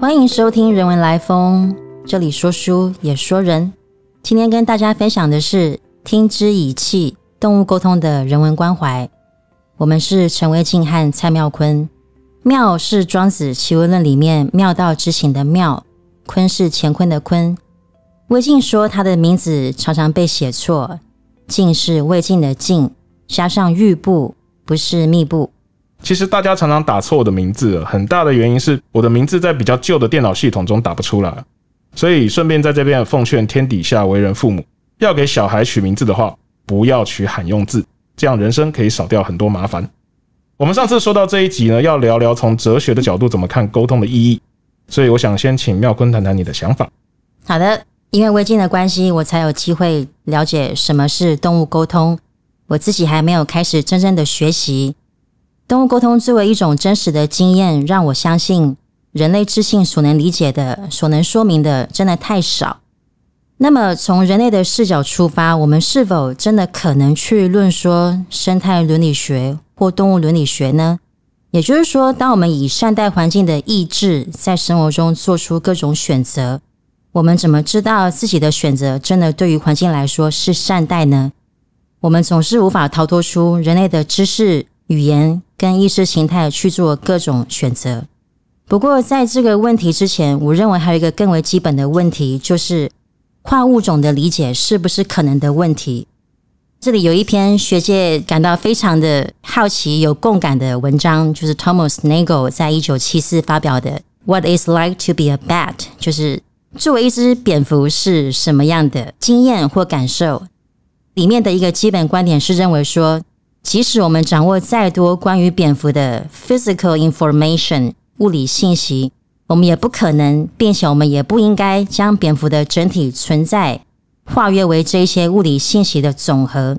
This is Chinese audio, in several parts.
欢迎收听《人文来风》，这里说书也说人。今天跟大家分享的是“听之以气”动物沟通的人文关怀。我们是陈维静和蔡妙坤。妙是《庄子·齐物论》里面“妙道之行”的妙，坤是乾坤的坤。魏晋说他的名字常常被写错，晋是魏晋的晋，加上玉部，不是密部。其实大家常常打错我的名字，很大的原因是我的名字在比较旧的电脑系统中打不出来。所以顺便在这边奉劝天底下为人父母，要给小孩取名字的话，不要取罕用字，这样人生可以少掉很多麻烦。我们上次说到这一集呢，要聊聊从哲学的角度怎么看沟通的意义，所以我想先请妙坤谈谈你的想法。好的，因为微近的关系，我才有机会了解什么是动物沟通。我自己还没有开始真正的学习。动物沟通作为一种真实的经验，让我相信人类智性所能理解的、所能说明的，真的太少。那么，从人类的视角出发，我们是否真的可能去论说生态伦理学或动物伦理学呢？也就是说，当我们以善待环境的意志在生活中做出各种选择，我们怎么知道自己的选择真的对于环境来说是善待呢？我们总是无法逃脱出人类的知识、语言。跟意识形态去做各种选择。不过，在这个问题之前，我认为还有一个更为基本的问题，就是跨物种的理解是不是可能的问题。这里有一篇学界感到非常的好奇、有共感的文章，就是 Thomas Nagel 在一九七四发表的《What Is Like to Be a Bat》，就是作为一只蝙蝠是什么样的经验或感受。里面的一个基本观点是认为说。即使我们掌握再多关于蝙蝠的 physical information 物理信息，我们也不可能，并且我们也不应该将蝙蝠的整体存在化约为这些物理信息的总和。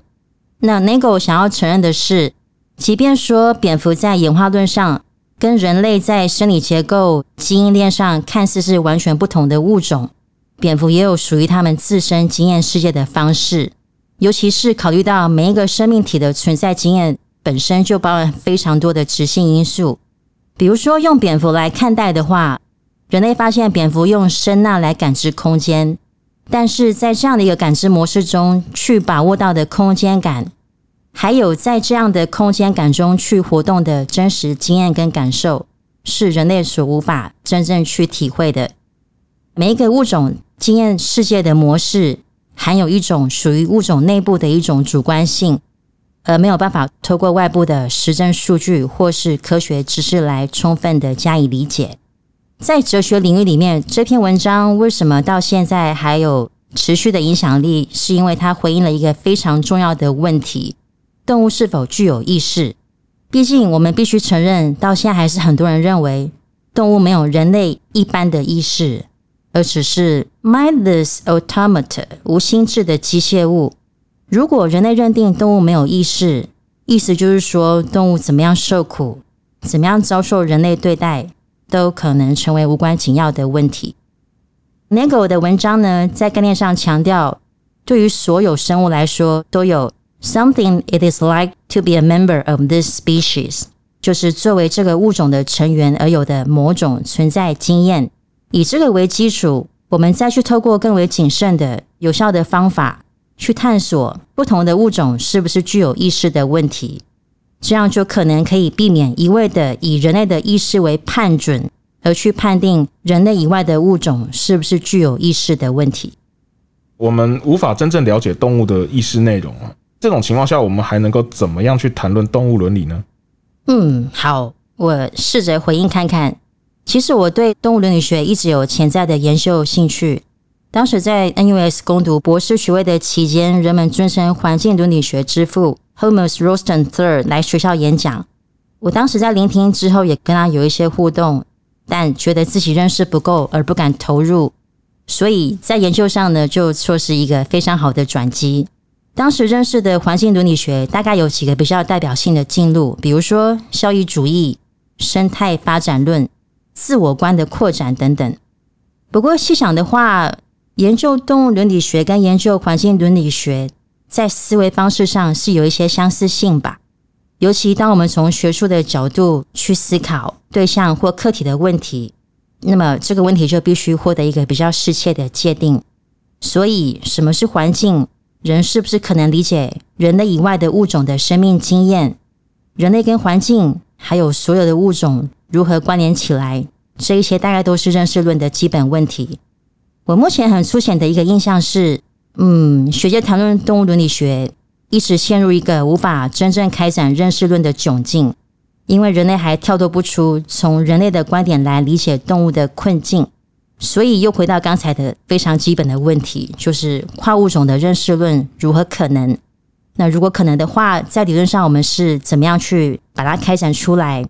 那 Nagel 想要承认的是，即便说蝙蝠在演化论上跟人类在生理结构、基因链上看似是完全不同的物种，蝙蝠也有属于它们自身经验世界的方式。尤其是考虑到每一个生命体的存在经验本身就包含非常多的直性因素，比如说用蝙蝠来看待的话，人类发现蝙蝠用声呐来感知空间，但是在这样的一个感知模式中去把握到的空间感，还有在这样的空间感中去活动的真实经验跟感受，是人类所无法真正去体会的。每一个物种经验世界的模式。含有一种属于物种内部的一种主观性，而没有办法透过外部的实证数据或是科学知识来充分的加以理解。在哲学领域里面，这篇文章为什么到现在还有持续的影响力？是因为它回应了一个非常重要的问题：动物是否具有意识？毕竟，我们必须承认，到现在还是很多人认为动物没有人类一般的意识。而只是 mindless automata 无心智的机械物。如果人类认定动物没有意识，意思就是说，动物怎么样受苦，怎么样遭受人类对待，都可能成为无关紧要的问题。Nagel 的文章呢，在概念上强调，对于所有生物来说，都有 something it is like to be a member of this species，就是作为这个物种的成员而有的某种存在经验。以这个为基础，我们再去透过更为谨慎的、有效的方法去探索不同的物种是不是具有意识的问题，这样就可能可以避免一味的以人类的意识为判准，而去判定人类以外的物种是不是具有意识的问题。我们无法真正了解动物的意识内容啊，这种情况下，我们还能够怎么样去谈论动物伦理呢？嗯，好，我试着回应看看。其实我对动物伦理学一直有潜在的研究兴趣。当时在 NUS 攻读博士学位的期间，人们尊称环境伦理学之父 Homus Rosenthal 来学校演讲。我当时在聆听之后，也跟他有一些互动，但觉得自己认识不够而不敢投入。所以在研究上呢，就说是一个非常好的转机。当时认识的环境伦理学大概有几个比较代表性的进路，比如说效益主义、生态发展论。自我观的扩展等等。不过细想的话，研究动物伦理学跟研究环境伦理学在思维方式上是有一些相似性吧。尤其当我们从学术的角度去思考对象或课题的问题，那么这个问题就必须获得一个比较适切的界定。所以，什么是环境？人是不是可能理解人类以外的物种的生命经验？人类跟环境还有所有的物种如何关联起来？这一些大概都是认识论的基本问题。我目前很粗浅的一个印象是，嗯，学界谈论动物伦理学，一直陷入一个无法真正开展认识论的窘境，因为人类还跳脱不出从人类的观点来理解动物的困境。所以又回到刚才的非常基本的问题，就是跨物种的认识论如何可能？那如果可能的话，在理论上我们是怎么样去把它开展出来？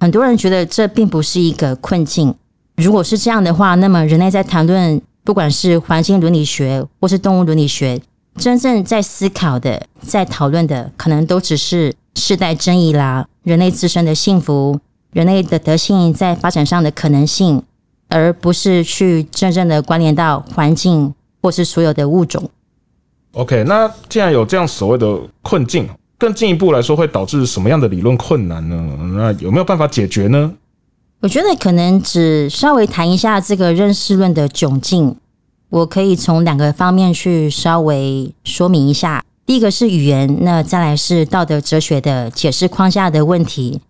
很多人觉得这并不是一个困境。如果是这样的话，那么人类在谈论不管是环境伦理学或是动物伦理学，真正在思考的、在讨论的，可能都只是世代争议啦，人类自身的幸福、人类的德性在发展上的可能性。而不是去真正的关联到环境或是所有的物种。OK，那既然有这样所谓的困境，更进一步来说，会导致什么样的理论困难呢？那有没有办法解决呢？我觉得可能只稍微谈一下这个认识论的窘境。我可以从两个方面去稍微说明一下。第一个是语言，那再来是道德哲学的解释框架的问题。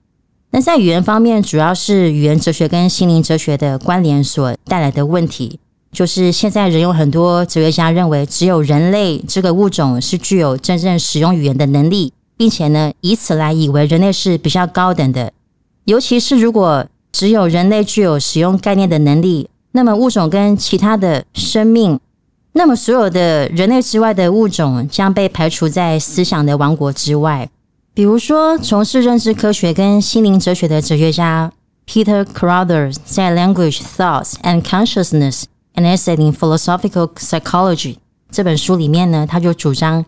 那在语言方面，主要是语言哲学跟心灵哲学的关联所带来的问题，就是现在人有很多哲学家认为，只有人类这个物种是具有真正使用语言的能力，并且呢，以此来以为人类是比较高等的。尤其是如果只有人类具有使用概念的能力，那么物种跟其他的生命，那么所有的人类之外的物种将被排除在思想的王国之外。比如说，从事认知科学跟心灵哲学的哲学家 Peter Carruthers 在《Language, Thoughts, and Consciousness: An Essay in Philosophical Psychology》这本书里面呢，他就主张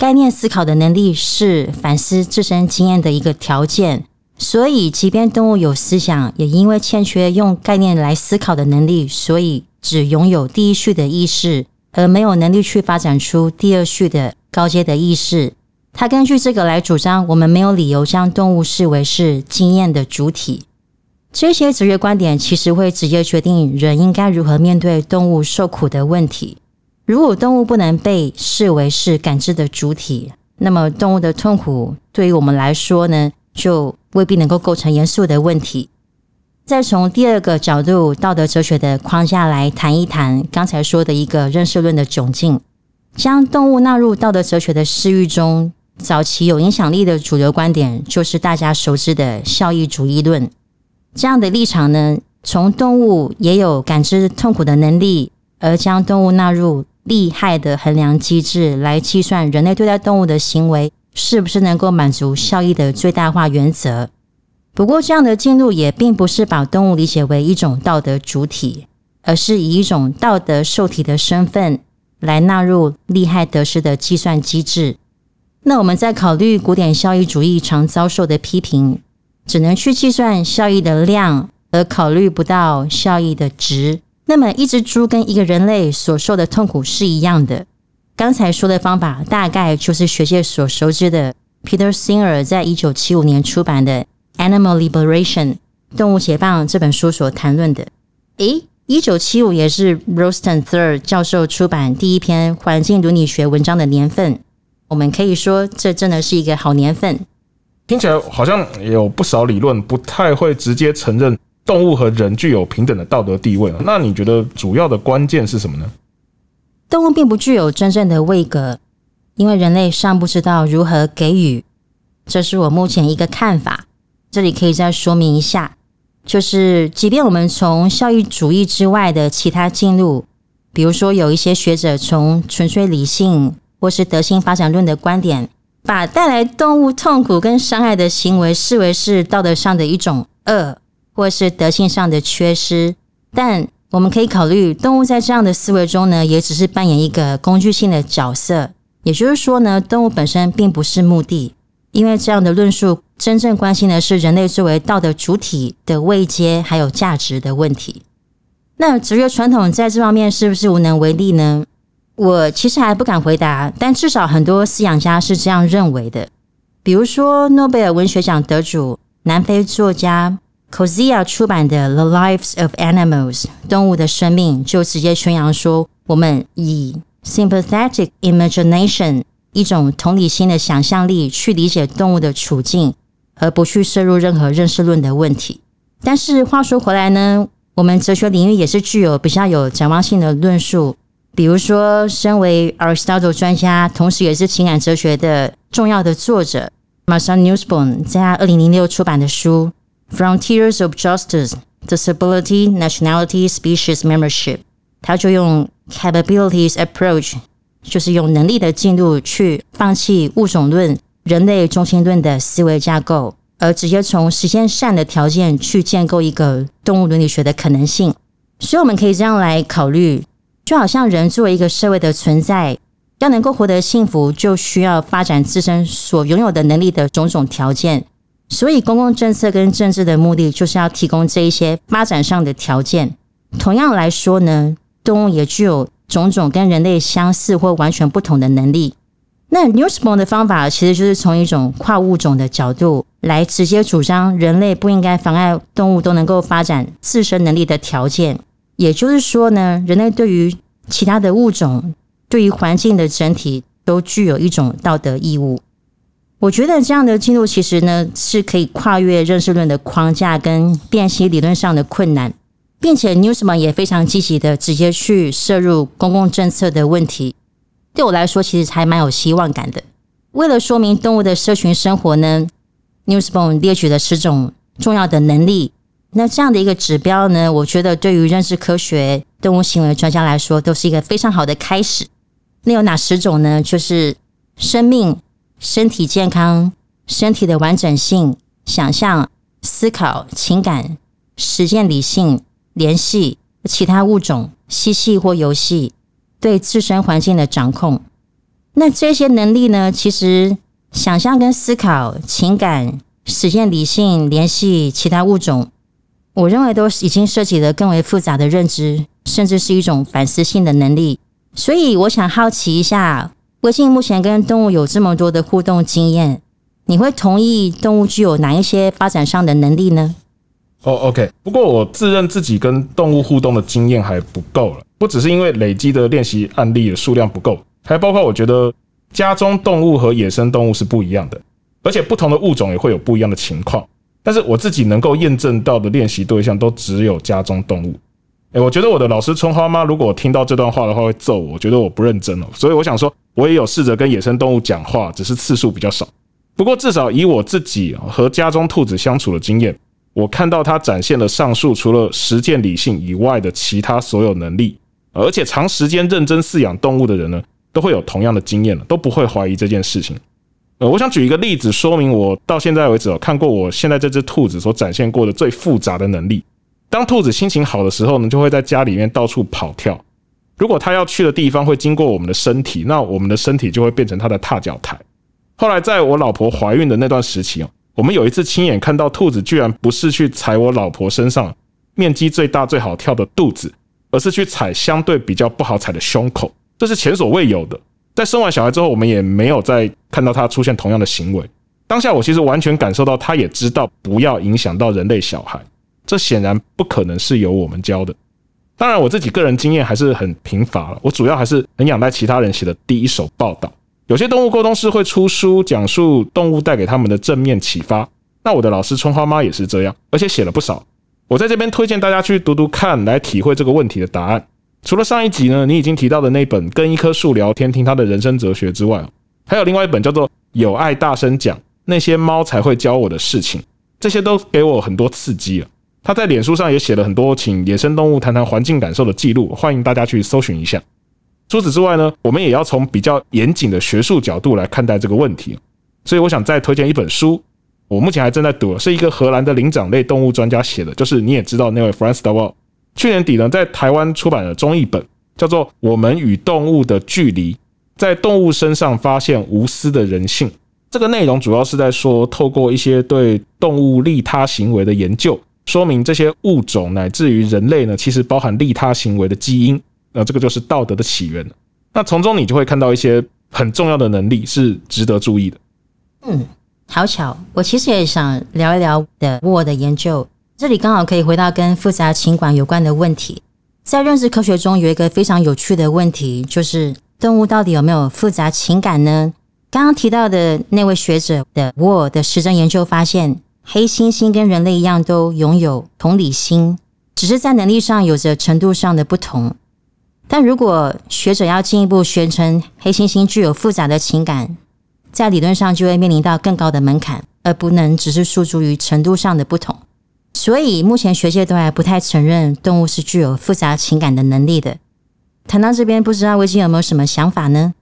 概念思考的能力是反思自身经验的一个条件。所以，即便动物有思想，也因为欠缺用概念来思考的能力，所以只拥有第一序的意识，而没有能力去发展出第二序的高阶的意识。他根据这个来主张，我们没有理由将动物视为是经验的主体。这些哲学观点其实会直接决定人应该如何面对动物受苦的问题。如果动物不能被视为是感知的主体，那么动物的痛苦对于我们来说呢，就未必能够构成严肃的问题。再从第二个角度，道德哲学的框架来谈一谈刚才说的一个认识论的窘境，将动物纳入道德哲学的视域中。早期有影响力的主流观点就是大家熟知的效益主义论。这样的立场呢，从动物也有感知痛苦的能力，而将动物纳入利害的衡量机制来计算人类对待动物的行为是不是能够满足效益的最大化原则。不过，这样的进入也并不是把动物理解为一种道德主体，而是以一种道德受体的身份来纳入利害得失的计算机制。那我们在考虑古典效益主义常遭受的批评，只能去计算效益的量，而考虑不到效益的值。那么一只猪跟一个人类所受的痛苦是一样的。刚才说的方法，大概就是学界所熟知的 Peter Singer 在一九七五年出版的《Animal Liberation》动物解放这本书所谈论的。诶，一九七五也是 Rosten Third 教授出版第一篇环境伦理学文章的年份。我们可以说，这真的是一个好年份。听起来好像有不少理论不太会直接承认动物和人具有平等的道德地位。那你觉得主要的关键是什么呢？动物并不具有真正的位格，因为人类尚不知道如何给予。这是我目前一个看法。这里可以再说明一下，就是即便我们从效益主义之外的其他进入，比如说有一些学者从纯粹理性。或是德性发展论的观点，把带来动物痛苦跟伤害的行为视为是道德上的一种恶，或是德性上的缺失。但我们可以考虑，动物在这样的思维中呢，也只是扮演一个工具性的角色。也就是说呢，动物本身并不是目的，因为这样的论述真正关心的是人类作为道德主体的位阶还有价值的问题。那哲学传统在这方面是不是无能为力呢？我其实还不敢回答，但至少很多思想家是这样认为的。比如说，诺贝尔文学奖得主、南非作家 c o s i a 出版的《The Lives of Animals》动物的生命就直接宣扬说，我们以 sympathetic imagination 一种同理心的想象力去理解动物的处境，而不去摄入任何认识论的问题。但是话说回来呢，我们哲学领域也是具有比较有展望性的论述。比如说，身为 Aristotle 专家，同时也是情感哲学的重要的作者 Marcel Nussbaum 在二零零六出版的书。Frontiers of Justice: Disability, Nationality, Species Membership，他就用 Capabilities Approach，就是用能力的进入去放弃物种论、人类中心论的思维架构，而直接从实现善的条件去建构一个动物伦理学的可能性。所以我们可以这样来考虑，就好像人作为一个社会的存在，要能够获得幸福，就需要发展自身所拥有的能力的种种条件。所以，公共政策跟政治的目的就是要提供这一些发展上的条件。同样来说呢，动物也具有种种跟人类相似或完全不同的能力。那 Newsborn 的方法其实就是从一种跨物种的角度来直接主张，人类不应该妨碍动物都能够发展自身能力的条件。也就是说呢，人类对于其他的物种，对于环境的整体，都具有一种道德义务。我觉得这样的进入其实呢是可以跨越认识论的框架跟辨析理论上的困难，并且 Newsman 也非常积极的直接去摄入公共政策的问题。对我来说，其实还蛮有希望感的。为了说明动物的社群生活呢，Newsman 列举了十种重要的能力。那这样的一个指标呢，我觉得对于认识科学、动物行为专家来说，都是一个非常好的开始。那有哪十种呢？就是生命。身体健康、身体的完整性、想象、思考、情感、实践、理性、联系其他物种、嬉戏或游戏、对自身环境的掌控。那这些能力呢？其实想象跟思考、情感、实践、理性、联系其他物种，我认为都已经涉及了更为复杂的认知，甚至是一种反思性的能力。所以，我想好奇一下。微信目前跟动物有这么多的互动经验，你会同意动物具有哪一些发展上的能力呢？哦，OK。不过我自认自己跟动物互动的经验还不够了，不只是因为累积的练习案例的数量不够，还包括我觉得家中动物和野生动物是不一样的，而且不同的物种也会有不一样的情况。但是我自己能够验证到的练习对象都只有家中动物。哎，我觉得我的老师春花妈如果听到这段话的话会揍我，我觉得我不认真哦。所以我想说，我也有试着跟野生动物讲话，只是次数比较少。不过至少以我自己和家中兔子相处的经验，我看到它展现了上述除了实践理性以外的其他所有能力，而且长时间认真饲养动物的人呢，都会有同样的经验了，都不会怀疑这件事情。呃，我想举一个例子说明我到现在为止哦看过我现在这只兔子所展现过的最复杂的能力。当兔子心情好的时候呢，就会在家里面到处跑跳。如果它要去的地方会经过我们的身体，那我们的身体就会变成它的踏脚台。后来在我老婆怀孕的那段时期哦，我们有一次亲眼看到兔子居然不是去踩我老婆身上面积最大最好跳的肚子，而是去踩相对比较不好踩的胸口，这是前所未有的。在生完小孩之后，我们也没有再看到它出现同样的行为。当下我其实完全感受到，它也知道不要影响到人类小孩。这显然不可能是由我们教的。当然，我自己个人经验还是很贫乏了。我主要还是很仰赖其他人写的第一手报道。有些动物沟通师会出书，讲述动物带给他们的正面启发。那我的老师春花妈也是这样，而且写了不少。我在这边推荐大家去读读看，来体会这个问题的答案。除了上一集呢，你已经提到的那本《跟一棵树聊天，听它的人生哲学》之外，还有另外一本叫做《有爱大声讲那些猫才会教我的事情》，这些都给我很多刺激了。他在脸书上也写了很多请野生动物谈谈环境感受的记录，欢迎大家去搜寻一下。除此之外呢，我们也要从比较严谨的学术角度来看待这个问题。所以我想再推荐一本书，我目前还正在读，是一个荷兰的灵长类动物专家写的，就是你也知道那位 Franz d e w a l 去年底呢，在台湾出版了中译本，叫做《我们与动物的距离：在动物身上发现无私的人性》。这个内容主要是在说，透过一些对动物利他行为的研究。说明这些物种乃至于人类呢，其实包含利他行为的基因，那这个就是道德的起源那从中你就会看到一些很重要的能力是值得注意的。嗯，好巧，我其实也想聊一聊的我的研究。这里刚好可以回到跟复杂情感有关的问题。在认知科学中，有一个非常有趣的问题，就是动物到底有没有复杂情感呢？刚刚提到的那位学者的沃的实证研究发现，黑猩猩跟人类一样都拥有同理心，只是在能力上有着程度上的不同。但如果学者要进一步宣称黑猩猩具有复杂的情感，在理论上就会面临到更高的门槛，而不能只是诉诸于程度上的不同。所以目前学界都还不太承认动物是具有复杂情感的能力的。谈到这边，不知道维基有没有什么想法呢？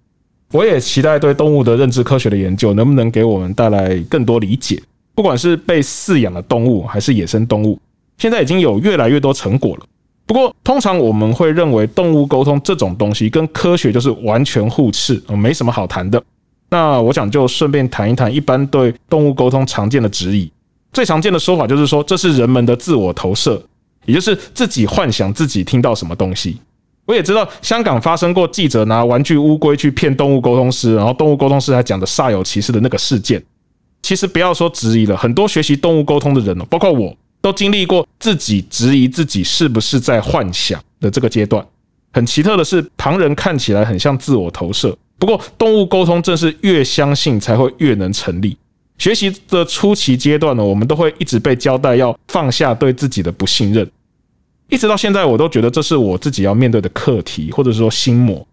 我也期待对动物的认知科学的研究能不能给我们带来更多理解。不管是被饲养的动物还是野生动物，现在已经有越来越多成果了。不过，通常我们会认为动物沟通这种东西跟科学就是完全互斥，没什么好谈的。那我想就顺便谈一谈一般对动物沟通常见的质疑。最常见的说法就是说，这是人们的自我投射，也就是自己幻想自己听到什么东西。我也知道香港发生过记者拿玩具乌龟去骗动物沟通师，然后动物沟通师还讲的煞有其事的那个事件。其实不要说质疑了，很多学习动物沟通的人哦，包括我都经历过自己质疑自己是不是在幻想的这个阶段。很奇特的是，旁人看起来很像自我投射，不过动物沟通正是越相信才会越能成立。学习的初期阶段呢，我们都会一直被交代要放下对自己的不信任，一直到现在，我都觉得这是我自己要面对的课题，或者说心魔。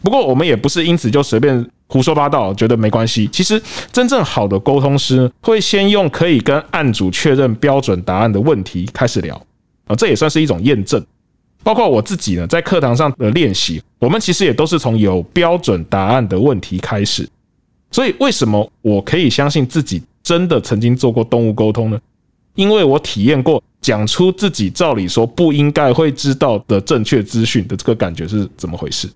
不过，我们也不是因此就随便胡说八道，觉得没关系。其实，真正好的沟通师会先用可以跟案主确认标准答案的问题开始聊啊，这也算是一种验证。包括我自己呢，在课堂上的练习，我们其实也都是从有标准答案的问题开始。所以，为什么我可以相信自己真的曾经做过动物沟通呢？因为我体验过讲出自己照理说不应该会知道的正确资讯的这个感觉是怎么回事。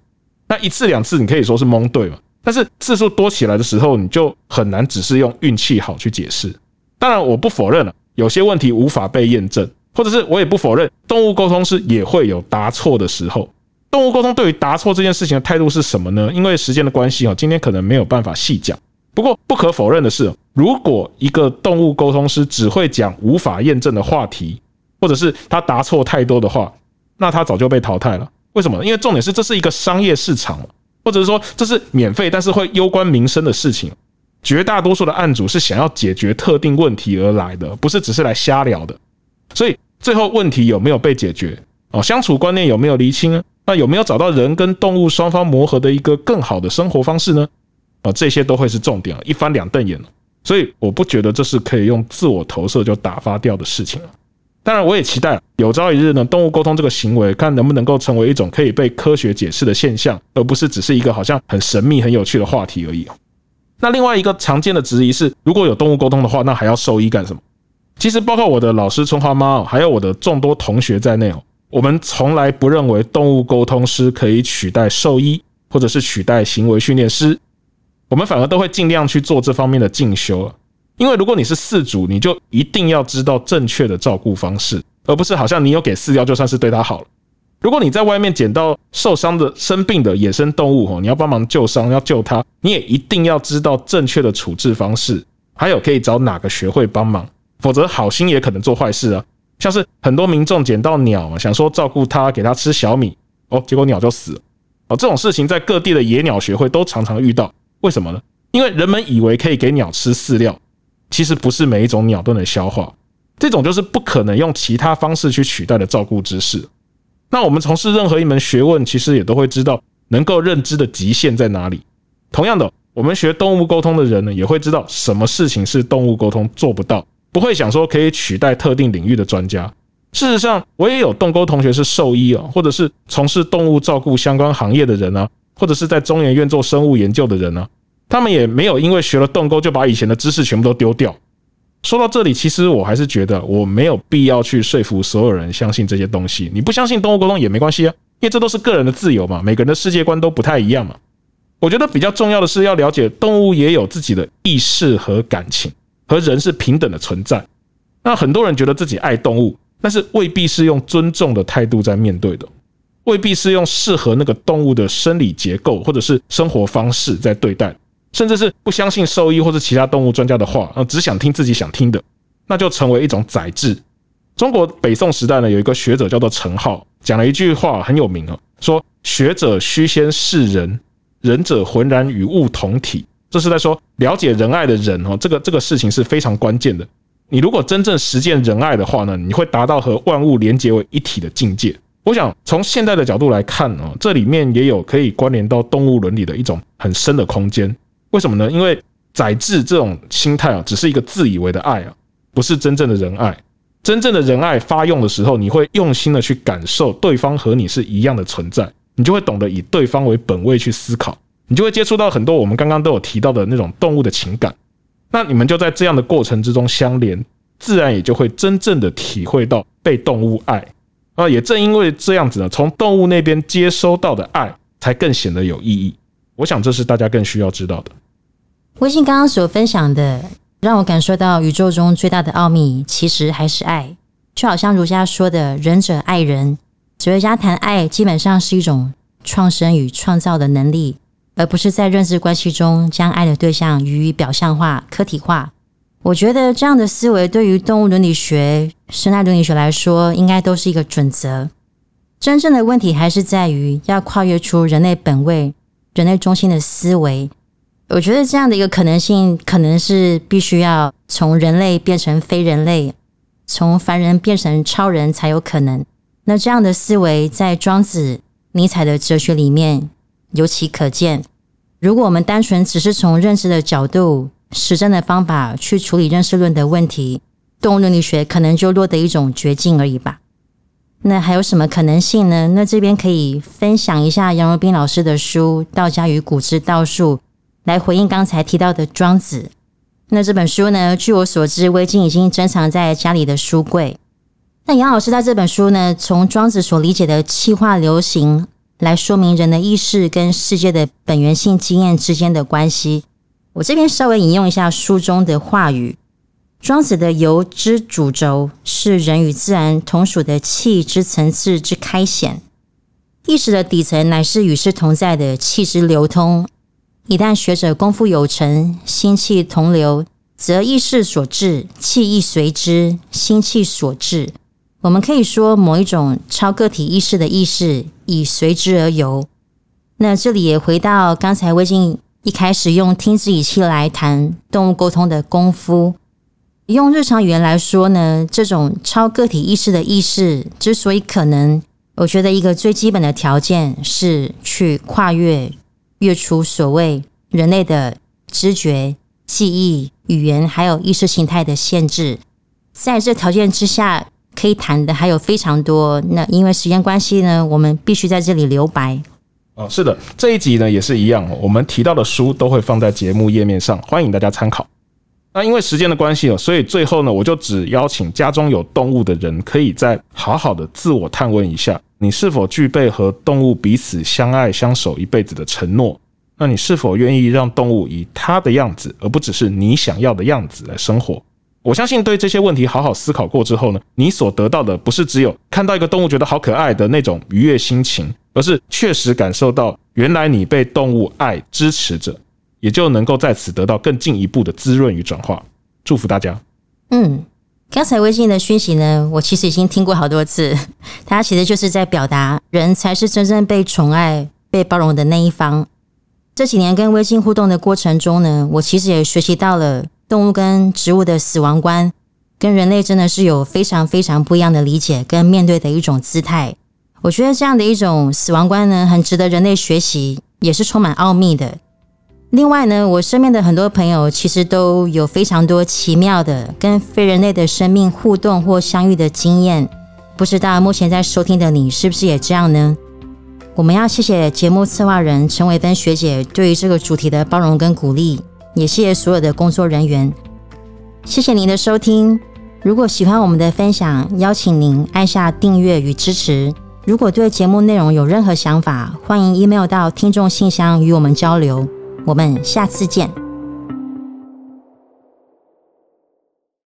那一次两次你可以说是蒙对嘛，但是次数多起来的时候，你就很难只是用运气好去解释。当然，我不否认了有些问题无法被验证，或者是我也不否认动物沟通师也会有答错的时候。动物沟通对于答错这件事情的态度是什么呢？因为时间的关系啊，今天可能没有办法细讲。不过不可否认的是，如果一个动物沟通师只会讲无法验证的话题，或者是他答错太多的话，那他早就被淘汰了。为什么？因为重点是这是一个商业市场，或者是说这是免费但是会攸关民生的事情。绝大多数的案主是想要解决特定问题而来的，不是只是来瞎聊的。所以最后问题有没有被解决？哦，相处观念有没有厘清？那有没有找到人跟动物双方磨合的一个更好的生活方式呢？啊，这些都会是重点一翻两瞪眼所以我不觉得这是可以用自我投射就打发掉的事情了。当然，我也期待有朝一日呢，动物沟通这个行为，看能不能够成为一种可以被科学解释的现象，而不是只是一个好像很神秘、很有趣的话题而已。那另外一个常见的质疑是，如果有动物沟通的话，那还要兽医干什么？其实，包括我的老师春花妈，还有我的众多同学在内哦。我们从来不认为动物沟通师可以取代兽医，或者是取代行为训练师。我们反而都会尽量去做这方面的进修因为如果你是饲主，你就一定要知道正确的照顾方式，而不是好像你有给饲料就算是对它好了。如果你在外面捡到受伤的、生病的野生动物，哦，你要帮忙救伤，要救它，你也一定要知道正确的处置方式，还有可以找哪个学会帮忙，否则好心也可能做坏事啊。像是很多民众捡到鸟，想说照顾它，给它吃小米，哦，结果鸟就死了。哦，这种事情在各地的野鸟学会都常常遇到。为什么呢？因为人们以为可以给鸟吃饲料，其实不是每一种鸟都能消化，这种就是不可能用其他方式去取代的照顾知识。那我们从事任何一门学问，其实也都会知道能够认知的极限在哪里。同样的，我们学动物沟通的人呢，也会知道什么事情是动物沟通做不到。不会想说可以取代特定领域的专家。事实上，我也有动沟同学是兽医啊，或者是从事动物照顾相关行业的人啊，或者是在中研院做生物研究的人啊，他们也没有因为学了动沟就把以前的知识全部都丢掉。说到这里，其实我还是觉得我没有必要去说服所有人相信这些东西。你不相信动物沟通也没关系啊，因为这都是个人的自由嘛，每个人的世界观都不太一样嘛。我觉得比较重要的是要了解动物也有自己的意识和感情。和人是平等的存在，那很多人觉得自己爱动物，但是未必是用尊重的态度在面对的，未必是用适合那个动物的生理结构或者是生活方式在对待，甚至是不相信兽医或者其他动物专家的话，啊，只想听自己想听的，那就成为一种宰制。中国北宋时代呢，有一个学者叫做程颢，讲了一句话很有名哦，说学者须先识人，仁者浑然与物同体。这是在说了解仁爱的人哦，这个这个事情是非常关键的。你如果真正实践仁爱的话呢，你会达到和万物连结为一体的境界。我想从现代的角度来看哦，这里面也有可以关联到动物伦理的一种很深的空间。为什么呢？因为宰制这种心态啊，只是一个自以为的爱啊，不是真正的仁爱。真正的仁爱发用的时候，你会用心的去感受对方和你是一样的存在，你就会懂得以对方为本位去思考，你就会接触到很多我们刚刚都有提到的那种动物的情感。那你们就在这样的过程之中相连，自然也就会真正的体会到被动物爱啊。也正因为这样子呢，从动物那边接收到的爱才更显得有意义。我想这是大家更需要知道的。微信刚刚所分享的，让我感受到宇宙中最大的奥秘其实还是爱，就好像儒家说的“仁者爱人”，哲学家谈爱，基本上是一种创生与创造的能力。而不是在认知关系中将爱的对象予以表象化、客体化。我觉得这样的思维对于动物伦理学、生态伦理学来说，应该都是一个准则。真正的问题还是在于要跨越出人类本位、人类中心的思维。我觉得这样的一个可能性，可能是必须要从人类变成非人类，从凡人变成超人才有可能。那这样的思维，在庄子、尼采的哲学里面。尤其可见，如果我们单纯只是从认知的角度、实证的方法去处理认识论的问题，动物伦理学可能就落得一种绝境而已吧。那还有什么可能性呢？那这边可以分享一下杨荣斌老师的书《道家与古之道术》，来回应刚才提到的庄子。那这本书呢，据我所知，微晶已经珍藏在家里的书柜。那杨老师在这本书呢，从庄子所理解的气化流行。来说明人的意识跟世界的本源性经验之间的关系。我这边稍微引用一下书中的话语：庄子的由之主轴是人与自然同属的气之层次之开显，意识的底层乃是与世同在的气之流通。一旦学者功夫有成，心气同流，则意识所致，气亦随之；心气所致。我们可以说，某一种超个体意识的意识已随之而游。那这里也回到刚才魏静一开始用听之以气来谈动物沟通的功夫。用日常语言来说呢，这种超个体意识的意识之所以可能，我觉得一个最基本的条件是去跨越、越出所谓人类的知觉、记忆、语言还有意识形态的限制。在这条件之下。可以谈的还有非常多，那因为时间关系呢，我们必须在这里留白。哦，是的，这一集呢也是一样，我们提到的书都会放在节目页面上，欢迎大家参考。那因为时间的关系哦，所以最后呢，我就只邀请家中有动物的人，可以再好好的自我探问一下，你是否具备和动物彼此相爱相守一辈子的承诺？那你是否愿意让动物以它的样子，而不只是你想要的样子来生活？我相信对这些问题好好思考过之后呢，你所得到的不是只有看到一个动物觉得好可爱的那种愉悦心情，而是确实感受到原来你被动物爱支持着，也就能够在此得到更进一步的滋润与转化。祝福大家。嗯，刚才微信的讯息呢，我其实已经听过好多次，它其实就是在表达人才是真正被宠爱、被包容的那一方。这几年跟微信互动的过程中呢，我其实也学习到了。动物跟植物的死亡观，跟人类真的是有非常非常不一样的理解跟面对的一种姿态。我觉得这样的一种死亡观呢，很值得人类学习，也是充满奥秘的。另外呢，我身边的很多朋友其实都有非常多奇妙的跟非人类的生命互动或相遇的经验。不知道目前在收听的你是不是也这样呢？我们要谢谢节目策划人陈伟芬学姐对于这个主题的包容跟鼓励。也谢谢所有的工作人员，谢谢您的收听。如果喜欢我们的分享，邀请您按下订阅与支持。如果对节目内容有任何想法，欢迎 email 到听众信箱与我们交流。我们下次见。